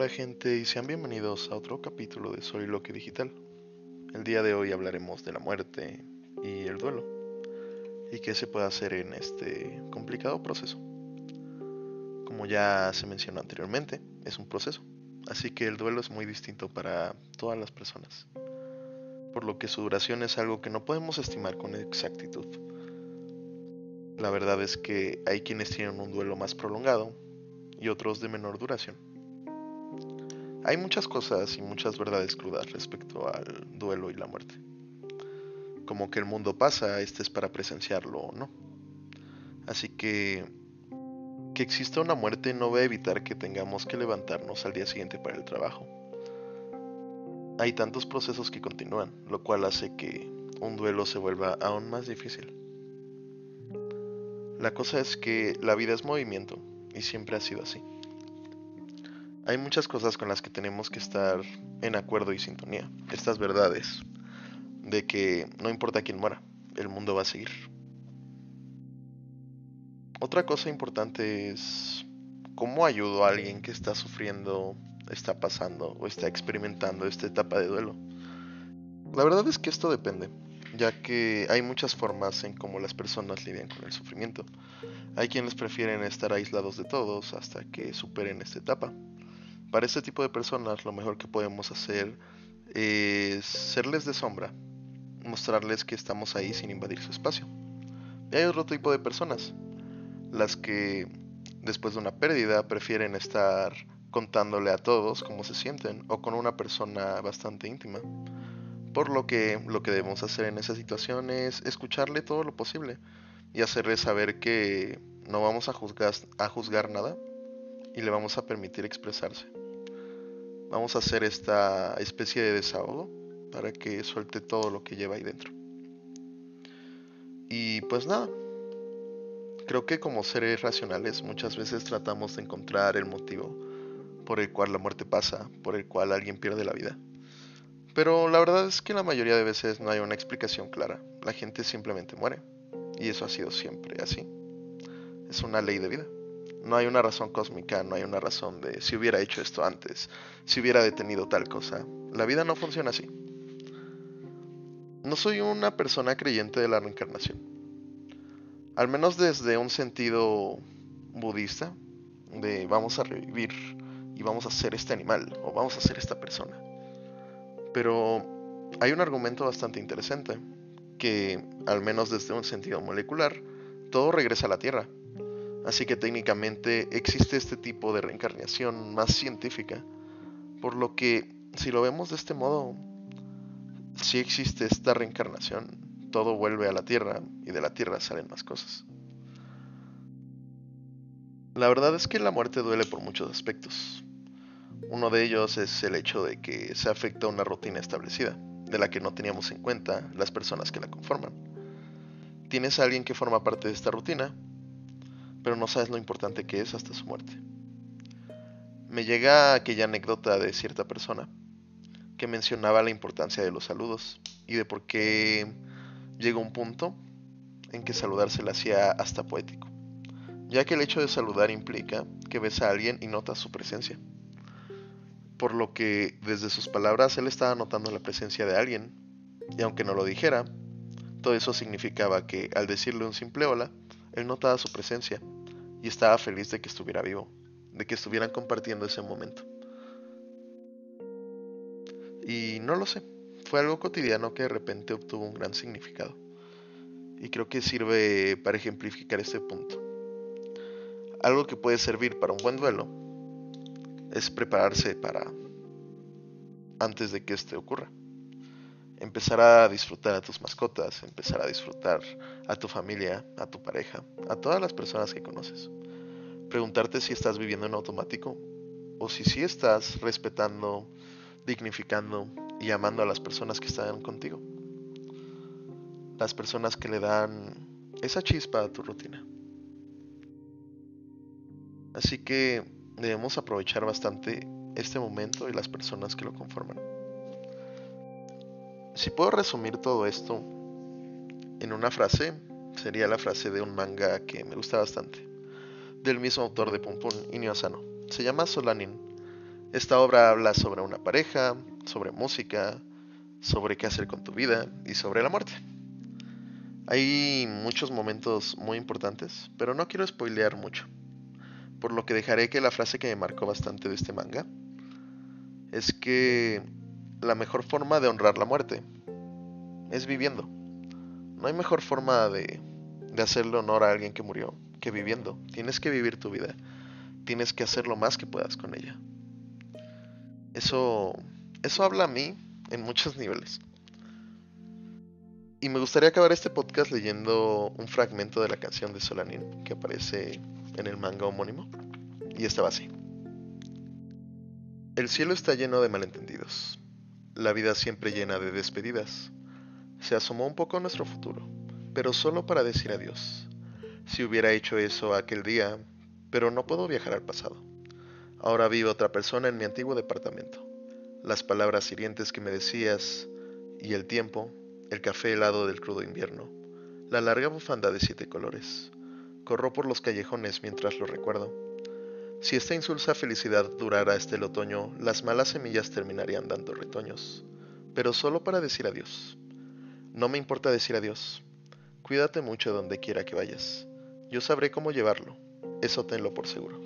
Hola gente y sean bienvenidos a otro capítulo de Soy Loki Digital. El día de hoy hablaremos de la muerte y el duelo y qué se puede hacer en este complicado proceso. Como ya se mencionó anteriormente, es un proceso, así que el duelo es muy distinto para todas las personas, por lo que su duración es algo que no podemos estimar con exactitud. La verdad es que hay quienes tienen un duelo más prolongado y otros de menor duración hay muchas cosas y muchas verdades crudas respecto al duelo y la muerte. Como que el mundo pasa, este es para presenciarlo o no. Así que que exista una muerte no va a evitar que tengamos que levantarnos al día siguiente para el trabajo. Hay tantos procesos que continúan, lo cual hace que un duelo se vuelva aún más difícil. La cosa es que la vida es movimiento y siempre ha sido así. Hay muchas cosas con las que tenemos que estar en acuerdo y sintonía. Estas verdades de que no importa quién muera, el mundo va a seguir. Otra cosa importante es cómo ayudo a alguien que está sufriendo, está pasando o está experimentando esta etapa de duelo. La verdad es que esto depende, ya que hay muchas formas en cómo las personas lidian con el sufrimiento. Hay quienes prefieren estar aislados de todos hasta que superen esta etapa. Para este tipo de personas lo mejor que podemos hacer es serles de sombra, mostrarles que estamos ahí sin invadir su espacio. Y hay otro tipo de personas, las que después de una pérdida prefieren estar contándole a todos cómo se sienten o con una persona bastante íntima. Por lo que lo que debemos hacer en esa situación es escucharle todo lo posible y hacerle saber que no vamos a juzgar, a juzgar nada y le vamos a permitir expresarse. Vamos a hacer esta especie de desahogo para que suelte todo lo que lleva ahí dentro. Y pues nada, creo que como seres racionales muchas veces tratamos de encontrar el motivo por el cual la muerte pasa, por el cual alguien pierde la vida. Pero la verdad es que la mayoría de veces no hay una explicación clara. La gente simplemente muere. Y eso ha sido siempre así. Es una ley de vida. No hay una razón cósmica, no hay una razón de si hubiera hecho esto antes, si hubiera detenido tal cosa. La vida no funciona así. No soy una persona creyente de la reencarnación. Al menos desde un sentido budista, de vamos a revivir y vamos a ser este animal o vamos a ser esta persona. Pero hay un argumento bastante interesante, que al menos desde un sentido molecular, todo regresa a la Tierra Así que técnicamente existe este tipo de reencarnación más científica. Por lo que, si lo vemos de este modo, si existe esta reencarnación, todo vuelve a la Tierra y de la Tierra salen más cosas. La verdad es que la muerte duele por muchos aspectos. Uno de ellos es el hecho de que se afecta a una rutina establecida, de la que no teníamos en cuenta las personas que la conforman. Tienes a alguien que forma parte de esta rutina pero no sabes lo importante que es hasta su muerte. Me llega aquella anécdota de cierta persona que mencionaba la importancia de los saludos y de por qué llegó un punto en que saludar se le hacía hasta poético, ya que el hecho de saludar implica que ves a alguien y notas su presencia. Por lo que desde sus palabras él estaba notando la presencia de alguien, y aunque no lo dijera, todo eso significaba que al decirle un simple hola, él notaba su presencia y estaba feliz de que estuviera vivo, de que estuvieran compartiendo ese momento. Y no lo sé, fue algo cotidiano que de repente obtuvo un gran significado. Y creo que sirve para ejemplificar este punto. Algo que puede servir para un buen duelo es prepararse para antes de que este ocurra empezar a disfrutar a tus mascotas, empezar a disfrutar a tu familia, a tu pareja, a todas las personas que conoces. Preguntarte si estás viviendo en automático o si sí estás respetando, dignificando y amando a las personas que están contigo. Las personas que le dan esa chispa a tu rutina. Así que debemos aprovechar bastante este momento y las personas que lo conforman. Si puedo resumir todo esto en una frase, sería la frase de un manga que me gusta bastante, del mismo autor de Pum Pum, Inio Asano. Se llama Solanin Esta obra habla sobre una pareja, sobre música, sobre qué hacer con tu vida y sobre la muerte. Hay muchos momentos muy importantes, pero no quiero spoilear mucho, por lo que dejaré que la frase que me marcó bastante de este manga es que la mejor forma de honrar la muerte es viviendo. No hay mejor forma de, de hacerle honor a alguien que murió que viviendo. Tienes que vivir tu vida. Tienes que hacer lo más que puedas con ella. Eso, eso habla a mí en muchos niveles. Y me gustaría acabar este podcast leyendo un fragmento de la canción de Solanin que aparece en el manga homónimo. Y estaba así. El cielo está lleno de malentendidos. La vida siempre llena de despedidas. Se asomó un poco a nuestro futuro, pero solo para decir adiós. Si hubiera hecho eso aquel día, pero no puedo viajar al pasado. Ahora vive otra persona en mi antiguo departamento. Las palabras hirientes que me decías y el tiempo, el café helado del crudo invierno, la larga bufanda de siete colores. Corro por los callejones mientras lo recuerdo. Si esta insulsa felicidad durara hasta el otoño, las malas semillas terminarían dando retoños, pero solo para decir adiós. No me importa decir adiós. Cuídate mucho donde quiera que vayas. Yo sabré cómo llevarlo. Eso tenlo por seguro.